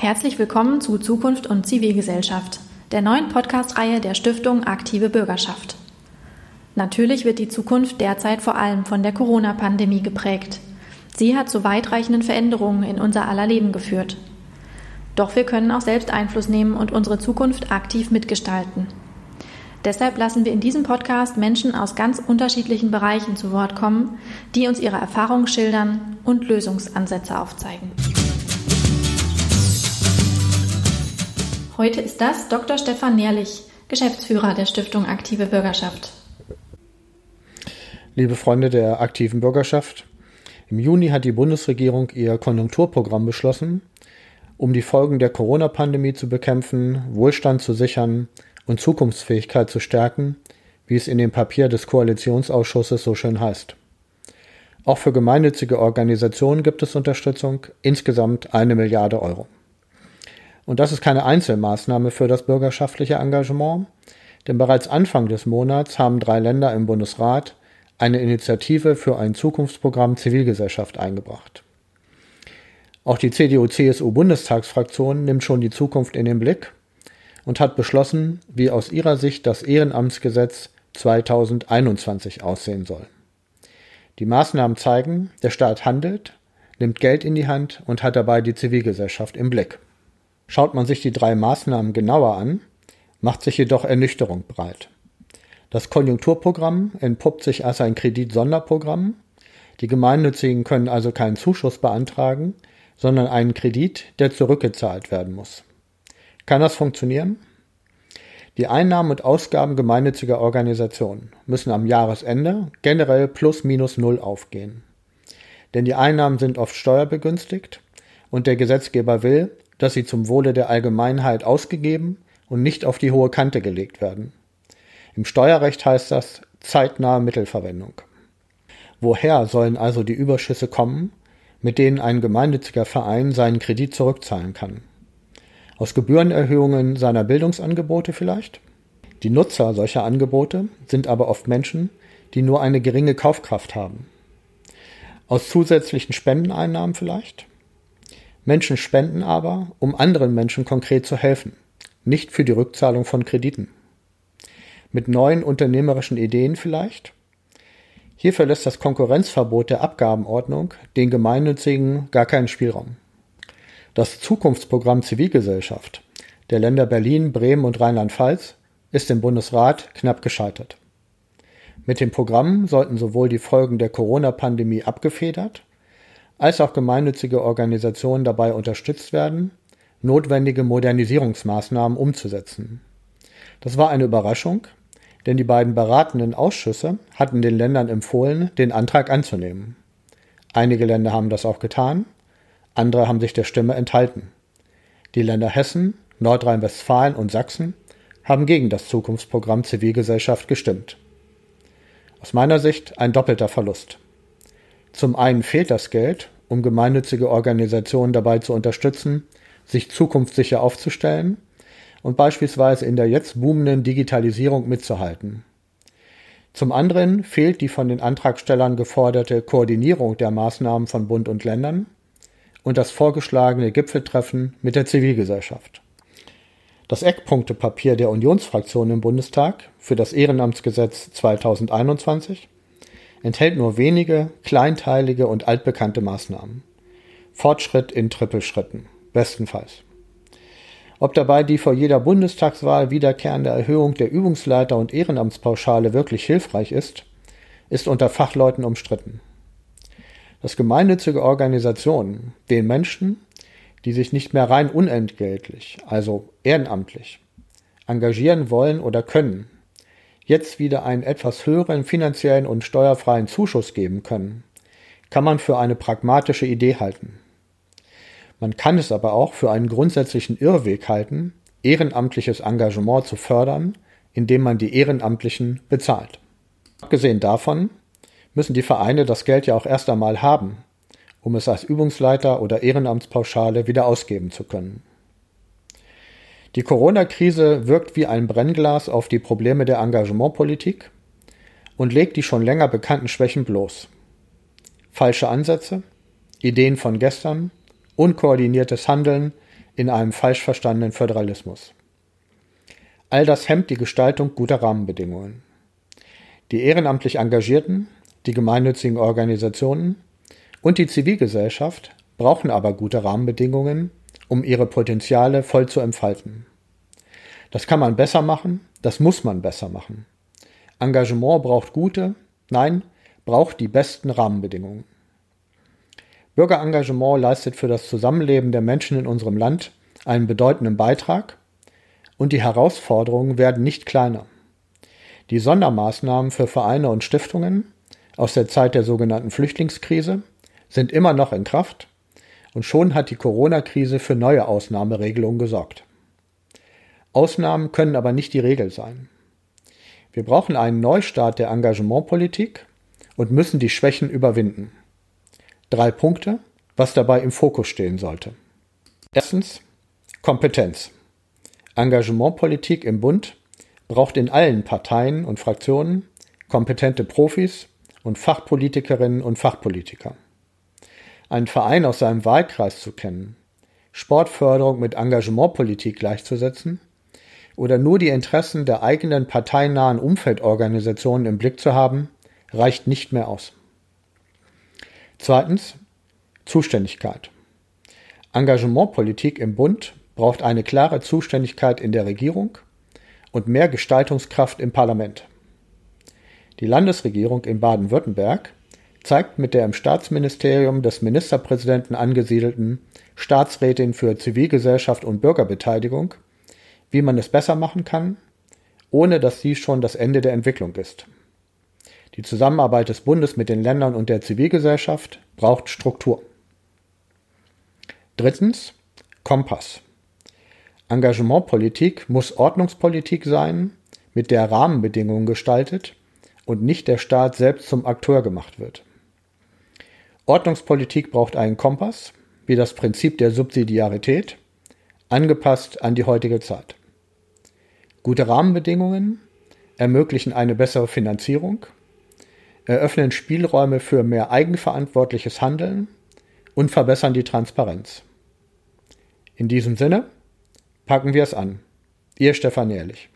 Herzlich willkommen zu Zukunft und Zivilgesellschaft, der neuen Podcast-Reihe der Stiftung Aktive Bürgerschaft. Natürlich wird die Zukunft derzeit vor allem von der Corona-Pandemie geprägt. Sie hat zu weitreichenden Veränderungen in unser aller Leben geführt. Doch wir können auch selbst Einfluss nehmen und unsere Zukunft aktiv mitgestalten. Deshalb lassen wir in diesem Podcast Menschen aus ganz unterschiedlichen Bereichen zu Wort kommen, die uns ihre Erfahrungen schildern und Lösungsansätze aufzeigen. Heute ist das Dr. Stefan Nährlich, Geschäftsführer der Stiftung Aktive Bürgerschaft. Liebe Freunde der aktiven Bürgerschaft, im Juni hat die Bundesregierung ihr Konjunkturprogramm beschlossen, um die Folgen der Corona-Pandemie zu bekämpfen, Wohlstand zu sichern und Zukunftsfähigkeit zu stärken, wie es in dem Papier des Koalitionsausschusses so schön heißt. Auch für gemeinnützige Organisationen gibt es Unterstützung, insgesamt eine Milliarde Euro. Und das ist keine Einzelmaßnahme für das bürgerschaftliche Engagement, denn bereits Anfang des Monats haben drei Länder im Bundesrat eine Initiative für ein Zukunftsprogramm Zivilgesellschaft eingebracht. Auch die CDU-CSU-Bundestagsfraktion nimmt schon die Zukunft in den Blick und hat beschlossen, wie aus ihrer Sicht das Ehrenamtsgesetz 2021 aussehen soll. Die Maßnahmen zeigen, der Staat handelt, nimmt Geld in die Hand und hat dabei die Zivilgesellschaft im Blick. Schaut man sich die drei Maßnahmen genauer an, macht sich jedoch Ernüchterung breit. Das Konjunkturprogramm entpuppt sich als ein Kreditsonderprogramm. Die Gemeinnützigen können also keinen Zuschuss beantragen, sondern einen Kredit, der zurückgezahlt werden muss. Kann das funktionieren? Die Einnahmen und Ausgaben gemeinnütziger Organisationen müssen am Jahresende generell plus minus null aufgehen. Denn die Einnahmen sind oft steuerbegünstigt und der Gesetzgeber will, dass sie zum Wohle der Allgemeinheit ausgegeben und nicht auf die hohe Kante gelegt werden. Im Steuerrecht heißt das zeitnahe Mittelverwendung. Woher sollen also die Überschüsse kommen, mit denen ein gemeinnütziger Verein seinen Kredit zurückzahlen kann. Aus Gebührenerhöhungen seiner Bildungsangebote vielleicht? Die Nutzer solcher Angebote sind aber oft Menschen, die nur eine geringe Kaufkraft haben. Aus zusätzlichen Spendeneinnahmen vielleicht? Menschen spenden aber, um anderen Menschen konkret zu helfen, nicht für die Rückzahlung von Krediten. Mit neuen unternehmerischen Ideen vielleicht? Hier verlässt das Konkurrenzverbot der Abgabenordnung den Gemeinnützigen gar keinen Spielraum. Das Zukunftsprogramm Zivilgesellschaft der Länder Berlin, Bremen und Rheinland-Pfalz ist im Bundesrat knapp gescheitert. Mit dem Programm sollten sowohl die Folgen der Corona-Pandemie abgefedert, als auch gemeinnützige Organisationen dabei unterstützt werden, notwendige Modernisierungsmaßnahmen umzusetzen. Das war eine Überraschung, denn die beiden beratenden Ausschüsse hatten den Ländern empfohlen, den Antrag anzunehmen. Einige Länder haben das auch getan, andere haben sich der Stimme enthalten. Die Länder Hessen, Nordrhein-Westfalen und Sachsen haben gegen das Zukunftsprogramm Zivilgesellschaft gestimmt. Aus meiner Sicht ein doppelter Verlust. Zum einen fehlt das Geld, um gemeinnützige Organisationen dabei zu unterstützen, sich zukunftssicher aufzustellen und beispielsweise in der jetzt boomenden Digitalisierung mitzuhalten. Zum anderen fehlt die von den Antragstellern geforderte Koordinierung der Maßnahmen von Bund und Ländern und das vorgeschlagene Gipfeltreffen mit der Zivilgesellschaft. Das Eckpunktepapier der Unionsfraktion im Bundestag für das Ehrenamtsgesetz 2021 enthält nur wenige kleinteilige und altbekannte Maßnahmen. Fortschritt in Trippelschritten, bestenfalls. Ob dabei die vor jeder Bundestagswahl wiederkehrende Erhöhung der Übungsleiter- und Ehrenamtspauschale wirklich hilfreich ist, ist unter Fachleuten umstritten. Dass gemeinnützige Organisationen den Menschen, die sich nicht mehr rein unentgeltlich, also ehrenamtlich, engagieren wollen oder können, jetzt wieder einen etwas höheren finanziellen und steuerfreien Zuschuss geben können, kann man für eine pragmatische Idee halten. Man kann es aber auch für einen grundsätzlichen Irrweg halten, ehrenamtliches Engagement zu fördern, indem man die Ehrenamtlichen bezahlt. Abgesehen davon müssen die Vereine das Geld ja auch erst einmal haben, um es als Übungsleiter oder Ehrenamtspauschale wieder ausgeben zu können. Die Corona-Krise wirkt wie ein Brennglas auf die Probleme der Engagementpolitik und legt die schon länger bekannten Schwächen bloß. Falsche Ansätze, Ideen von gestern, unkoordiniertes Handeln in einem falsch verstandenen Föderalismus. All das hemmt die Gestaltung guter Rahmenbedingungen. Die ehrenamtlich Engagierten, die gemeinnützigen Organisationen und die Zivilgesellschaft brauchen aber gute Rahmenbedingungen, um ihre Potenziale voll zu entfalten. Das kann man besser machen, das muss man besser machen. Engagement braucht gute, nein, braucht die besten Rahmenbedingungen. Bürgerengagement leistet für das Zusammenleben der Menschen in unserem Land einen bedeutenden Beitrag und die Herausforderungen werden nicht kleiner. Die Sondermaßnahmen für Vereine und Stiftungen aus der Zeit der sogenannten Flüchtlingskrise sind immer noch in Kraft und schon hat die Corona-Krise für neue Ausnahmeregelungen gesorgt. Ausnahmen können aber nicht die Regel sein. Wir brauchen einen Neustart der Engagementpolitik und müssen die Schwächen überwinden. Drei Punkte, was dabei im Fokus stehen sollte. Erstens Kompetenz. Engagementpolitik im Bund braucht in allen Parteien und Fraktionen kompetente Profis und Fachpolitikerinnen und Fachpolitiker. Einen Verein aus seinem Wahlkreis zu kennen, Sportförderung mit Engagementpolitik gleichzusetzen oder nur die Interessen der eigenen parteinahen Umfeldorganisationen im Blick zu haben, reicht nicht mehr aus. Zweitens Zuständigkeit. Engagementpolitik im Bund braucht eine klare Zuständigkeit in der Regierung und mehr Gestaltungskraft im Parlament. Die Landesregierung in Baden-Württemberg zeigt mit der im Staatsministerium des Ministerpräsidenten angesiedelten Staatsrätin für Zivilgesellschaft und Bürgerbeteiligung, wie man es besser machen kann, ohne dass dies schon das Ende der Entwicklung ist. Die Zusammenarbeit des Bundes mit den Ländern und der Zivilgesellschaft braucht Struktur. Drittens Kompass. Engagementpolitik muss Ordnungspolitik sein, mit der Rahmenbedingungen gestaltet und nicht der Staat selbst zum Akteur gemacht wird. Ordnungspolitik braucht einen Kompass, wie das Prinzip der Subsidiarität, angepasst an die heutige Zeit. Gute Rahmenbedingungen ermöglichen eine bessere Finanzierung, eröffnen Spielräume für mehr eigenverantwortliches Handeln und verbessern die Transparenz. In diesem Sinne, packen wir es an. Ihr Stefan Ehrlich.